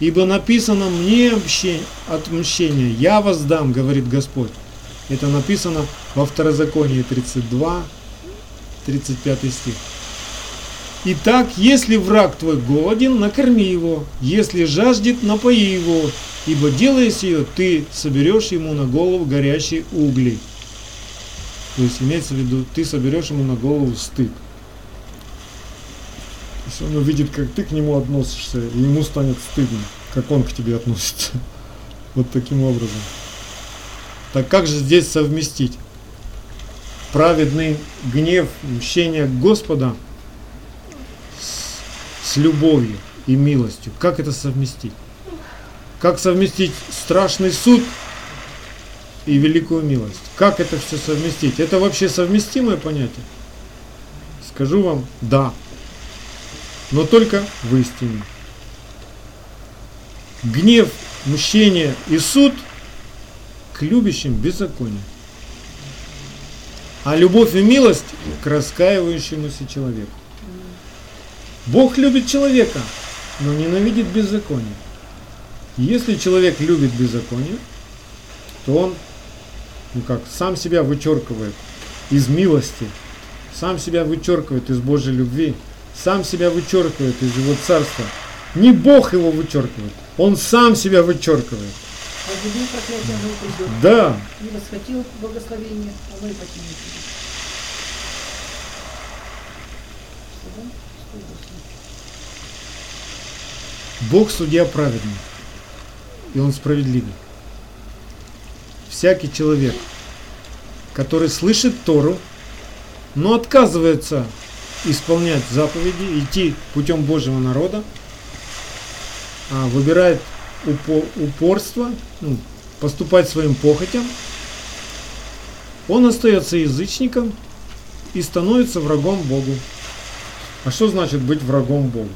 Ибо написано мне отмщение, я воздам, говорит Господь. Это написано во Второзаконии 32, 35 стих. Итак, если враг твой голоден, накорми его, если жаждет, напои его, ибо делая сие, ты соберешь ему на голову горящие угли. То есть имеется в виду, ты соберешь ему на голову стыд. То есть он увидит, как ты к нему относишься, ему станет стыдно, как он к тебе относится. Вот таким образом. Так как же здесь совместить? Праведный гнев, мщение Господа с, любовью и милостью. Как это совместить? Как совместить страшный суд и великую милость? Как это все совместить? Это вообще совместимое понятие? Скажу вам, да. Но только в истине. Гнев, мщение и суд к любящим беззаконию. А любовь и милость к раскаивающемуся человеку. Бог любит человека, но ненавидит беззаконие. Если человек любит беззаконие, то он ну как, сам себя вычеркивает из милости, сам себя вычеркивает из Божьей любви, сам себя вычеркивает из его царства. Не Бог его вычеркивает, он сам себя вычеркивает. Возлюбил проклятие. Да, И восхотел благословение, оно и покинет. Что там? Сто восемь. Бог судья праведный, и Он справедливый. Всякий человек, который слышит Тору, но отказывается исполнять заповеди, идти путем Божьего народа, а выбирает упо- упорство, ну, поступать своим похотям, он остается язычником и становится врагом Богу. А что значит быть врагом Богу?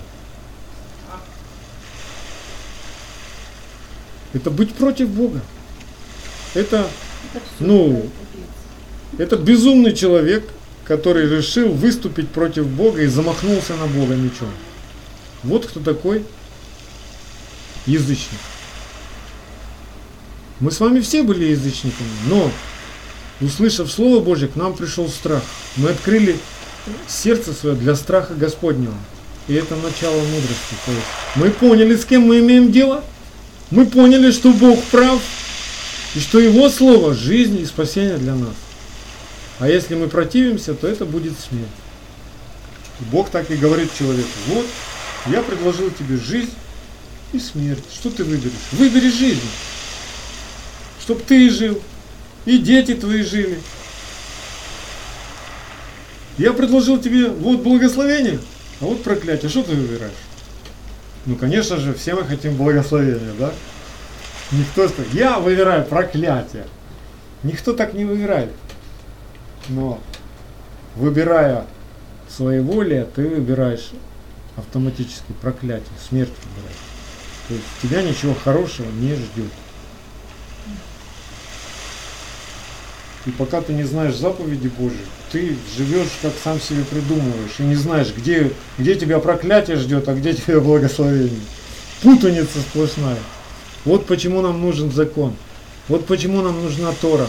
Это быть против Бога. Это, Ну, это безумный человек, который решил выступить против Бога и замахнулся на Бога мечом. Вот кто такой язычник. Мы с вами все были язычниками, но услышав Слово Божье, к нам пришел страх. Мы открыли сердце свое для страха Господнего. И это начало мудрости. То есть мы поняли, с кем мы имеем дело. Мы поняли, что Бог прав. И что Его Слово – жизнь и спасение для нас. А если мы противимся, то это будет смерть. И Бог так и говорит человеку, вот, я предложил тебе жизнь и смерть. Что ты выберешь? Выбери жизнь. Чтоб ты жил, и дети твои жили. Я предложил тебе вот благословение, а вот проклятие. Что ты выбираешь? Ну, конечно же, все мы хотим благословения, да? Никто, ст- я выбираю проклятие. Никто так не выбирает. Но выбирая своеволие, ты выбираешь автоматически проклятие, смерть выбираешь. То есть тебя ничего хорошего не ждет. И пока ты не знаешь заповеди Божьей, ты живешь, как сам себе придумываешь, и не знаешь, где, где тебя проклятие ждет, а где тебя благословение. Путаница сплошная. Вот почему нам нужен закон. Вот почему нам нужна Тора,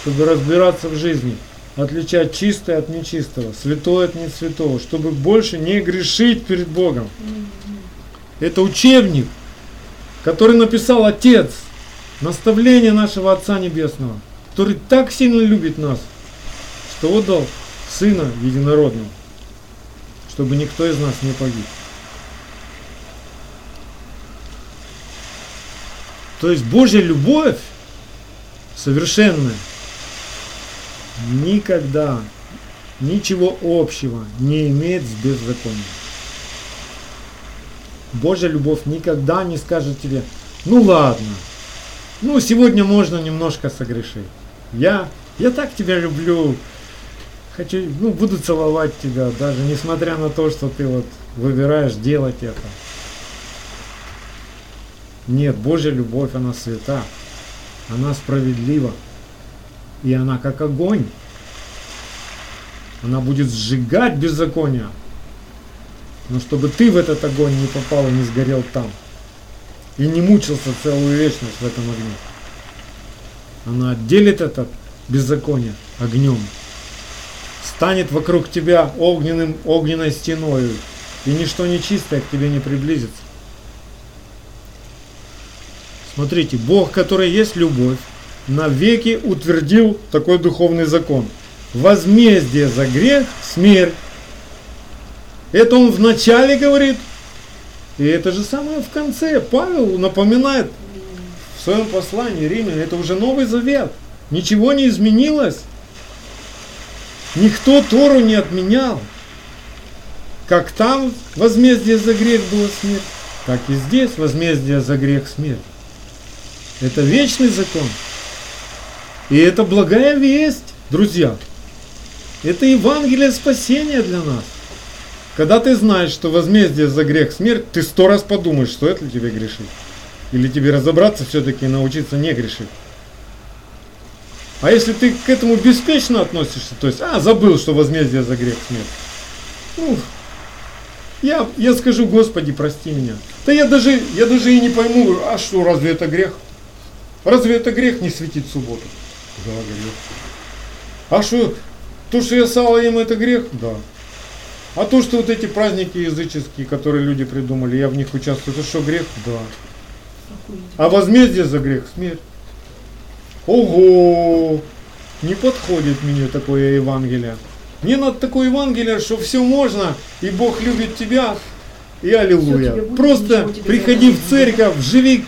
чтобы разбираться в жизни, отличать чистое от нечистого, святое от несвятого, чтобы больше не грешить перед Богом. Это учебник, который написал Отец, наставление нашего Отца Небесного, который так сильно любит нас, что отдал Сына Единородного, чтобы никто из нас не погиб. То есть Божья любовь совершенная никогда ничего общего не имеет с беззаконием. Божья любовь никогда не скажет тебе, ну ладно, ну сегодня можно немножко согрешить. Я, я так тебя люблю, хочу, ну буду целовать тебя, даже несмотря на то, что ты вот выбираешь делать это. Нет, Божья любовь, она свята, она справедлива, и она как огонь. Она будет сжигать беззаконие, но чтобы ты в этот огонь не попал и не сгорел там. И не мучился целую вечность в этом огне. Она отделит это беззаконие огнем. Станет вокруг тебя огненным, огненной стеной, и ничто нечистое к тебе не приблизится. Смотрите, Бог, который есть любовь, навеки утвердил такой духовный закон. Возмездие за грех – смерть. Это он вначале говорит, и это же самое в конце. Павел напоминает в своем послании Римлян, это уже Новый Завет. Ничего не изменилось. Никто Тору не отменял. Как там возмездие за грех было смерть, так и здесь возмездие за грех смерть. Это вечный закон. И это благая весть, друзья. Это Евангелие спасения для нас. Когда ты знаешь, что возмездие за грех смерть, ты сто раз подумаешь, что это тебе грешить. Или тебе разобраться все-таки и научиться не грешить. А если ты к этому беспечно относишься, то есть, а, забыл, что возмездие за грех смерть. Ну, я, я скажу, Господи, прости меня. Да я даже, я даже и не пойму, а что, разве это грех? Разве это грех не светить субботу? Да, грех. А что, то, что я сало ем, это грех? Да. А то, что вот эти праздники языческие, которые люди придумали, я в них участвую, это что, грех? Да. А возмездие за грех – смерть. Ого! Не подходит мне такое Евангелие. Мне надо такое Евангелие, что все можно, и Бог любит тебя, и аллилуйя. будет, Просто приходи в церковь, живи,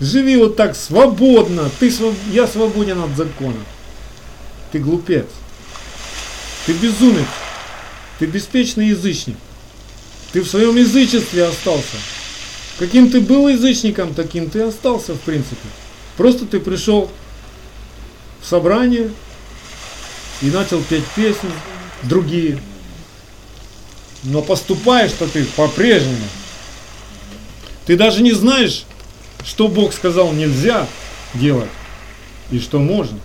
живи вот так свободно. Ты, своб- я свободен от закона. Ты глупец. Ты безумец. Ты беспечный язычник. Ты в своем язычестве остался. Каким ты был язычником, таким ты остался в принципе. Просто ты пришел в собрание и начал петь песни другие. Но поступаешь-то ты по-прежнему. Ты даже не знаешь, что Бог сказал нельзя делать и что можно.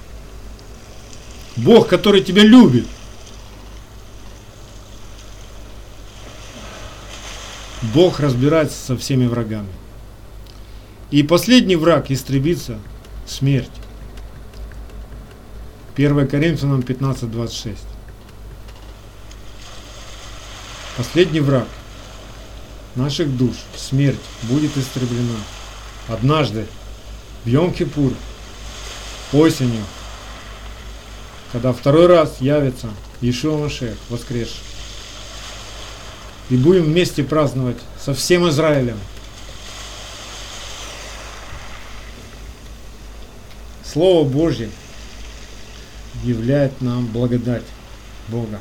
Бог, который тебя любит, Бог разбирается со всеми врагами. И последний враг истребится – смерть. 1 Коринфянам 15.26. Последний враг наших душ, смерть, будет истреблена. Однажды, в Йом-Кипур, осенью, когда второй раз явится Иешуа Машех, воскресший. И будем вместе праздновать со всем Израилем. Слово Божье являет нам благодать Бога.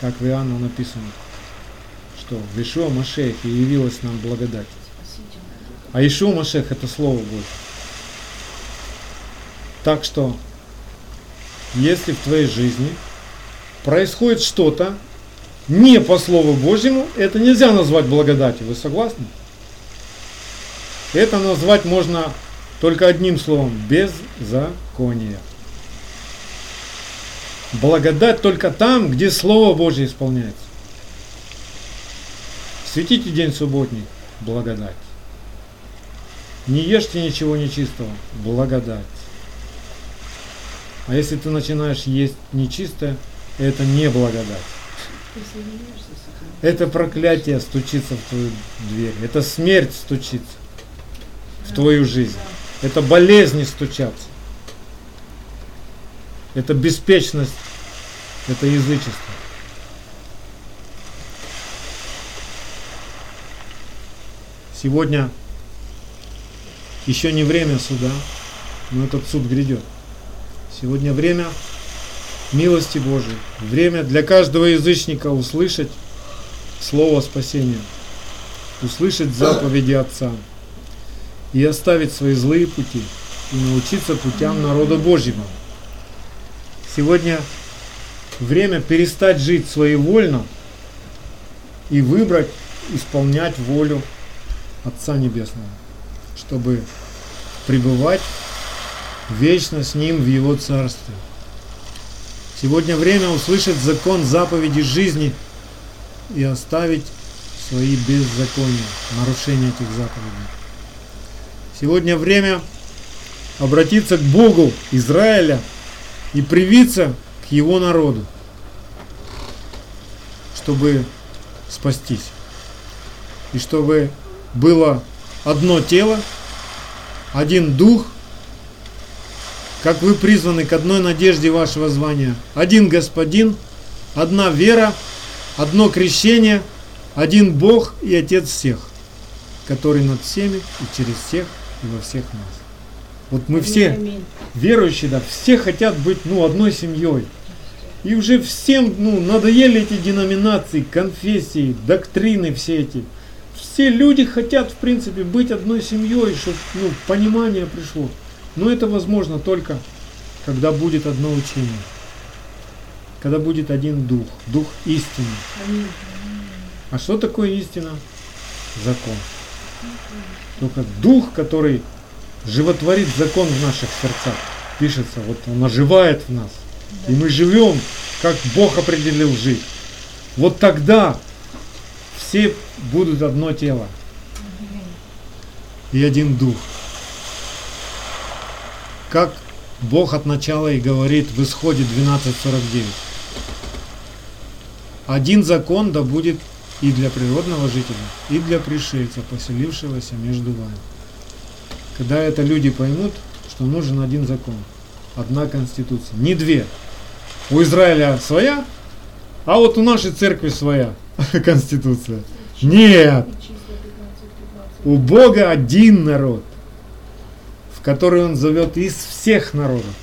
Как в Иоанна написано, что в Ишуа Машехе явилась нам благодать. А Ишуа Машех это Слово Божье. Так что, если в твоей жизни происходит что-то не по Слову Божьему, это нельзя назвать благодатью. Вы согласны? Это назвать можно только одним словом – беззаконие. Благодать только там, где Слово Божье исполняется. Светите день субботний – благодать. Не ешьте ничего нечистого – благодать. А если ты начинаешь есть нечистое, это не благодать. Это проклятие стучится в твою дверь. Это смерть стучится в твою жизнь. Это болезни стучатся. Это беспечность. Это язычество. Сегодня еще не время суда, но этот суд грядет. Сегодня время милости Божией. Время для каждого язычника услышать Слово спасения, услышать заповеди Отца и оставить свои злые пути и научиться путям народа Божьего. Сегодня время перестать жить своевольно и выбрать исполнять волю Отца Небесного, чтобы пребывать вечно с Ним в Его Царстве. Сегодня время услышать закон заповеди жизни и оставить свои беззакония, нарушения этих заповедей. Сегодня время обратиться к Богу Израиля и привиться к его народу. чтобы спастись. И чтобы было одно тело, один дух, как вы призваны к одной надежде вашего звания, один Господин, одна вера, одно крещение, один Бог и Отец всех, который над всеми и через всех и во всех нас. Вот мы все верующие, да, все хотят быть, ну, одной семьей. И уже всем, ну, надоели эти деноминации, конфессии, доктрины все эти. Все люди хотят, в принципе, быть одной семьей, чтобы, ну, понимание пришло. Но это возможно только, когда будет одно учение. Когда будет один дух, дух истины. А что такое истина? Закон. Только дух, который животворит закон в наших сердцах. Пишется, вот он оживает в нас. И мы живем, как Бог определил жить. Вот тогда все будут одно тело. И один дух. Как Бог от начала и говорит в исходе 12.49. Один закон да будет и для природного жителя, и для пришельца, поселившегося между вами. Когда это люди поймут, что нужен один закон, одна конституция, не две. У Израиля своя, а вот у нашей церкви своя конституция. Нет, Числа 15, 15. у Бога один народ, в который Он зовет из всех народов.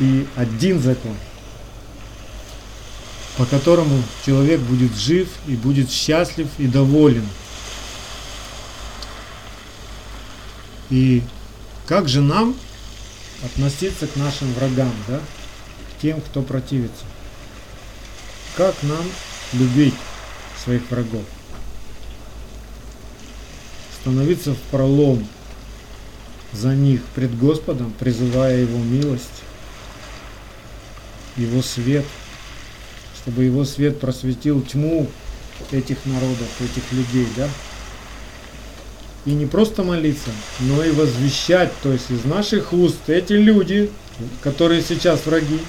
И один закон, по которому человек будет жив и будет счастлив и доволен. И как же нам относиться к нашим врагам, да? к тем, кто противится? Как нам любить своих врагов? Становиться в пролом за них пред Господом, призывая Его милость, Его свет, чтобы Его свет просветил тьму этих народов, этих людей, да? И не просто молиться, но и возвещать, то есть из наших уст эти люди, которые сейчас враги,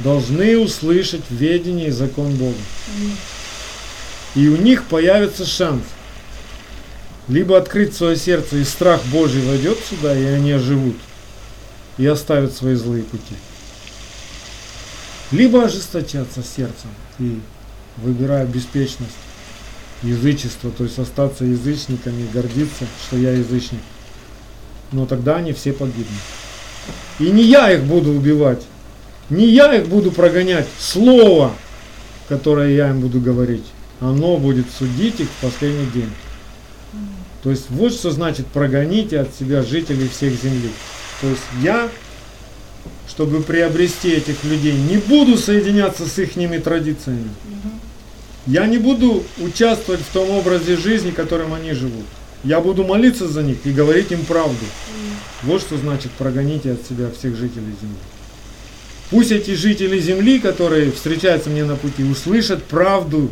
должны услышать ведение и закон Бога. И у них появится шанс либо открыть свое сердце, и страх Божий войдет сюда, и они оживут, и оставят свои злые пути. Либо ожесточаться сердцем и выбирая беспечность, язычество, то есть остаться язычниками и гордиться, что я язычник. Но тогда они все погибнут. И не я их буду убивать, не я их буду прогонять. Слово, которое я им буду говорить, оно будет судить их в последний день. То есть вот что значит прогоните от себя жителей всех земли. То есть я, чтобы приобрести этих людей, не буду соединяться с их традициями. Мгм. Я не буду участвовать в том образе жизни, которым они живут. Я буду молиться за них и говорить им правду. Вот что значит прогоните от себя всех жителей земли. Пусть эти жители земли, которые встречаются мне на пути, услышат правду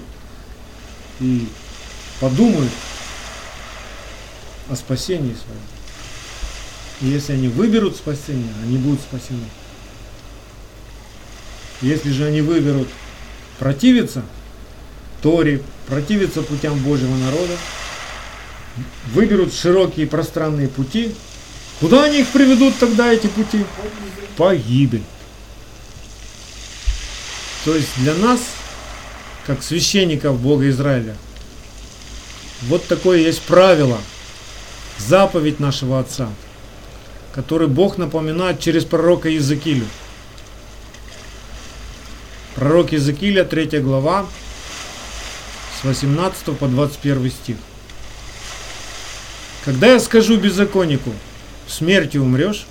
и подумают о спасении своем. И если они выберут спасение, они будут спасены. Если же они выберут противиться Торе, противиться путям Божьего народа, выберут широкие пространные пути, куда они их приведут тогда, эти пути? Погибель. То есть для нас, как священников Бога Израиля, вот такое есть правило, заповедь нашего Отца, который Бог напоминает через пророка Иезекиилю. Пророк Иезекииля, 3 глава, с 18 по 21 стих. Когда я скажу беззаконнику, смертью умрешь,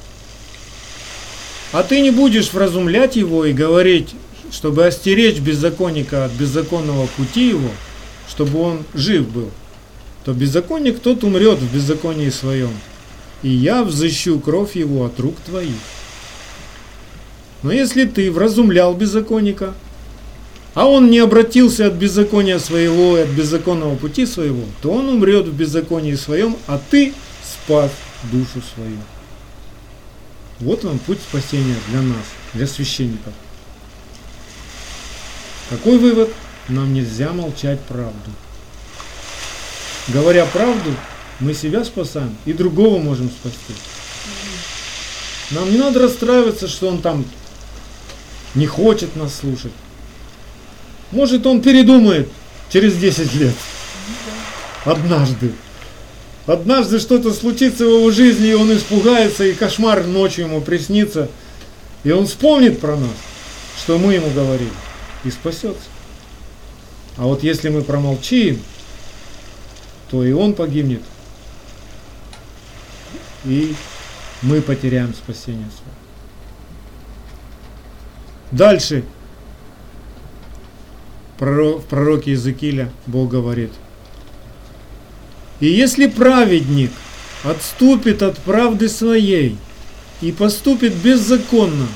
а ты не будешь вразумлять его и говорить, чтобы остеречь беззаконника от беззаконного пути его, чтобы он жив был, то беззаконник тот умрет в беззаконии своем, и я взыщу кровь его от рук твоих. Но если ты вразумлял беззаконника, а он не обратился от беззакония своего и от беззаконного пути своего, то он умрет в беззаконии своем, а ты спас душу свою. Вот вам путь спасения для нас, для священников. Какой вывод? нам нельзя молчать правду. Говоря правду, мы себя спасаем и другого можем спасти. Нам не надо расстраиваться, что он там не хочет нас слушать. Может, он передумает через 10 лет. Однажды. Однажды что-то случится в его жизни, и он испугается, и кошмар ночью ему приснится. И он вспомнит про нас, что мы ему говорили, и спасется. А вот если мы промолчим, то и он погибнет. И мы потеряем спасение свое. Дальше в пророке Иезекииля Бог говорит. И если праведник отступит от правды своей и поступит беззаконно,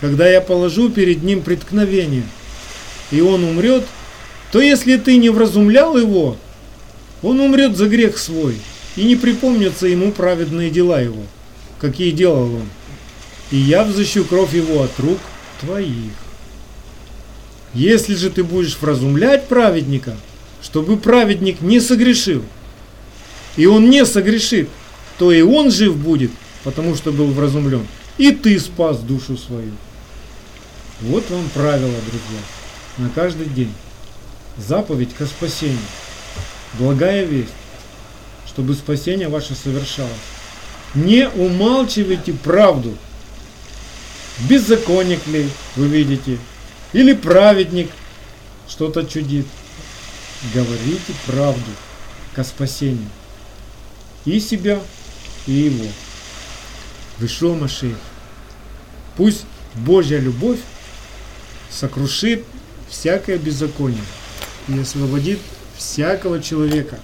когда я положу перед ним преткновение, и он умрет, то если ты не вразумлял его, он умрет за грех свой, и не припомнятся ему праведные дела его, какие делал он. И я взыщу кровь его от рук твоих. Если же ты будешь вразумлять праведника, чтобы праведник не согрешил, и он не согрешит, то и он жив будет, потому что был вразумлен, и ты спас душу свою. Вот вам правило, друзья, на каждый день. Заповедь ко спасению. Благая весть, чтобы спасение ваше совершалось. Не умалчивайте правду. Беззаконник ли вы видите, или праведник что-то чудит. Говорите правду ко спасению. И себя, и его. Вышел Машех. Пусть Божья любовь сокрушит всякое беззаконие и освободит всякого человека,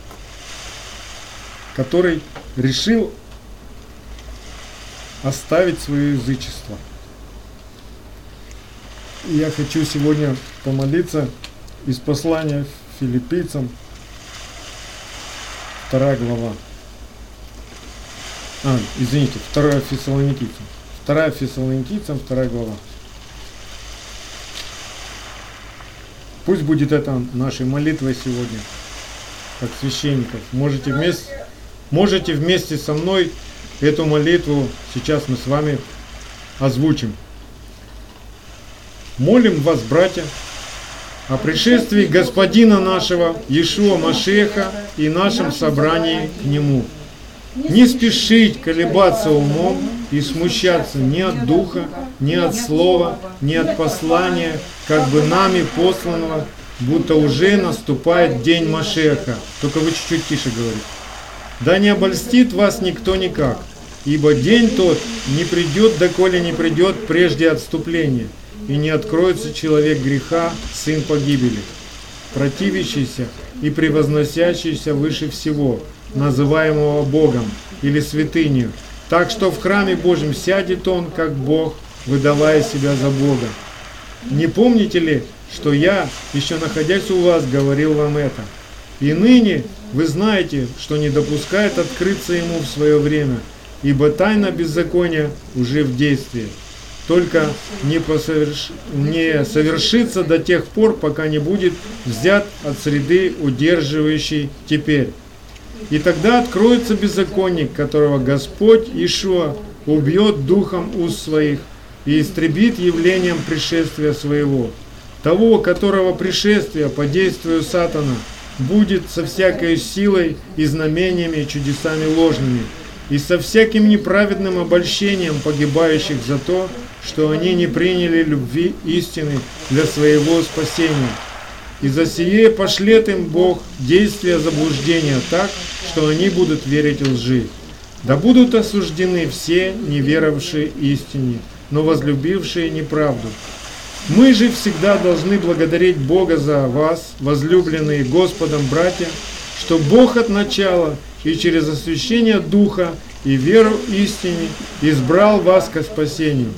который решил оставить свое язычество. Я хочу сегодня помолиться из послания филиппийцам, вторая глава. А, извините, вторая фессалоникийцам. Вторая фессалоникийцам, вторая глава. Пусть будет это нашей молитвой сегодня, как священников. Можете вместе, можете вместе со мной эту молитву сейчас мы с вами озвучим. Молим вас, братья, о пришествии Господина нашего Иешуа Машеха и нашем собрании к Нему. Не спешить колебаться умом и смущаться ни от Духа, ни от Слова, ни от послания, как бы нами посланного, будто уже наступает день Машеха. Только вы чуть-чуть тише говорите. Да не обольстит вас никто никак, ибо день тот не придет, доколе не придет прежде отступления и не откроется человек греха, сын погибели, противящийся и превозносящийся выше всего, называемого Богом или святынью, так что в храме Божьем сядет он, как Бог, выдавая себя за Бога. Не помните ли, что я, еще находясь у вас, говорил вам это? И ныне вы знаете, что не допускает открыться ему в свое время, ибо тайна беззакония уже в действии только не, посоверш... не совершится до тех пор, пока не будет взят от среды, удерживающей теперь. И тогда откроется беззаконник, которого Господь Ишуа убьет духом уст своих и истребит явлением пришествия своего. Того, которого пришествие по действию сатана будет со всякой силой и знамениями и чудесами ложными, и со всяким неправедным обольщением погибающих за то, что они не приняли любви истины для своего спасения. И за сие пошлет им Бог действия заблуждения так, что они будут верить лжи. Да будут осуждены все, неверовавшие истине, но возлюбившие неправду. Мы же всегда должны благодарить Бога за вас, возлюбленные Господом братья, что Бог от начала и через освящение Духа и веру истине избрал вас ко спасению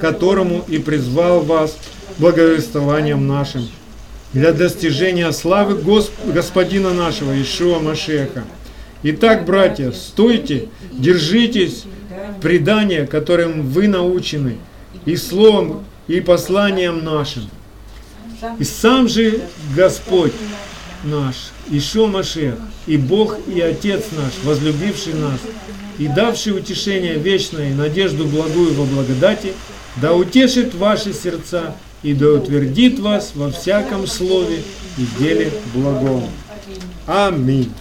которому и призвал вас благовествованием нашим, для достижения славы Госп... Господина нашего Ишуа Машеха. Итак, братья, стойте, держитесь предания, которым вы научены, и словом, и посланием нашим. И сам же Господь наш, Ишо Машех, и Бог, и Отец наш, возлюбивший нас, и давший утешение вечное и надежду благую во благодати, да утешит ваши сердца и да утвердит вас во всяком слове и деле благом. Аминь.